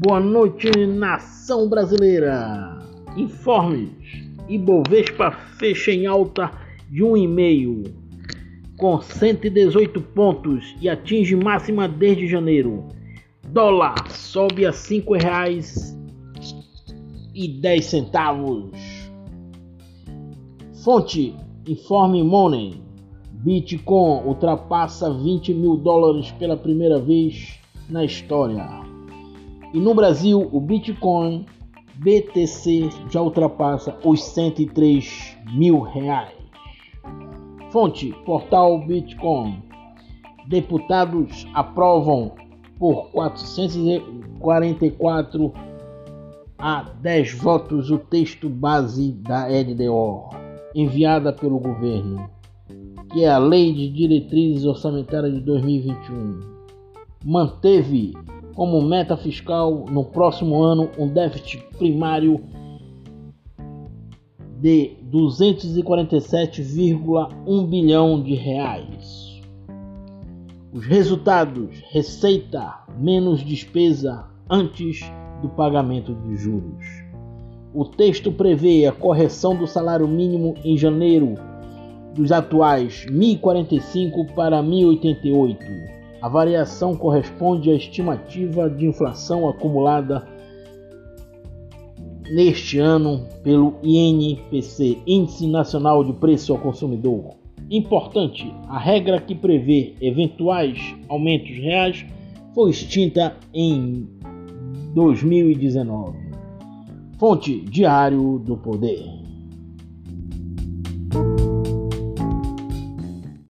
Boa noite, nação brasileira. Informes: Ibovespa fecha em alta de 1,5 com 118 pontos e atinge máxima desde janeiro. Dólar sobe a R$ 5,10. Fonte: Informe Money. Bitcoin ultrapassa 20 mil dólares pela primeira vez na história. E no Brasil, o Bitcoin BTC já ultrapassa os 103 mil reais. Fonte: Portal Bitcoin. Deputados aprovam por 444 a 10 votos o texto base da LDO, enviada pelo governo que é a Lei de Diretrizes Orçamentárias de 2021, manteve como meta fiscal no próximo ano um déficit primário de 247,1 bilhão de reais. Os resultados: receita menos despesa antes do pagamento de juros. O texto prevê a correção do salário mínimo em janeiro dos atuais 1045 para 1088. A variação corresponde à estimativa de inflação acumulada neste ano pelo INPC, Índice Nacional de Preço ao Consumidor. Importante, a regra que prevê eventuais aumentos reais foi extinta em 2019. Fonte Diário do Poder.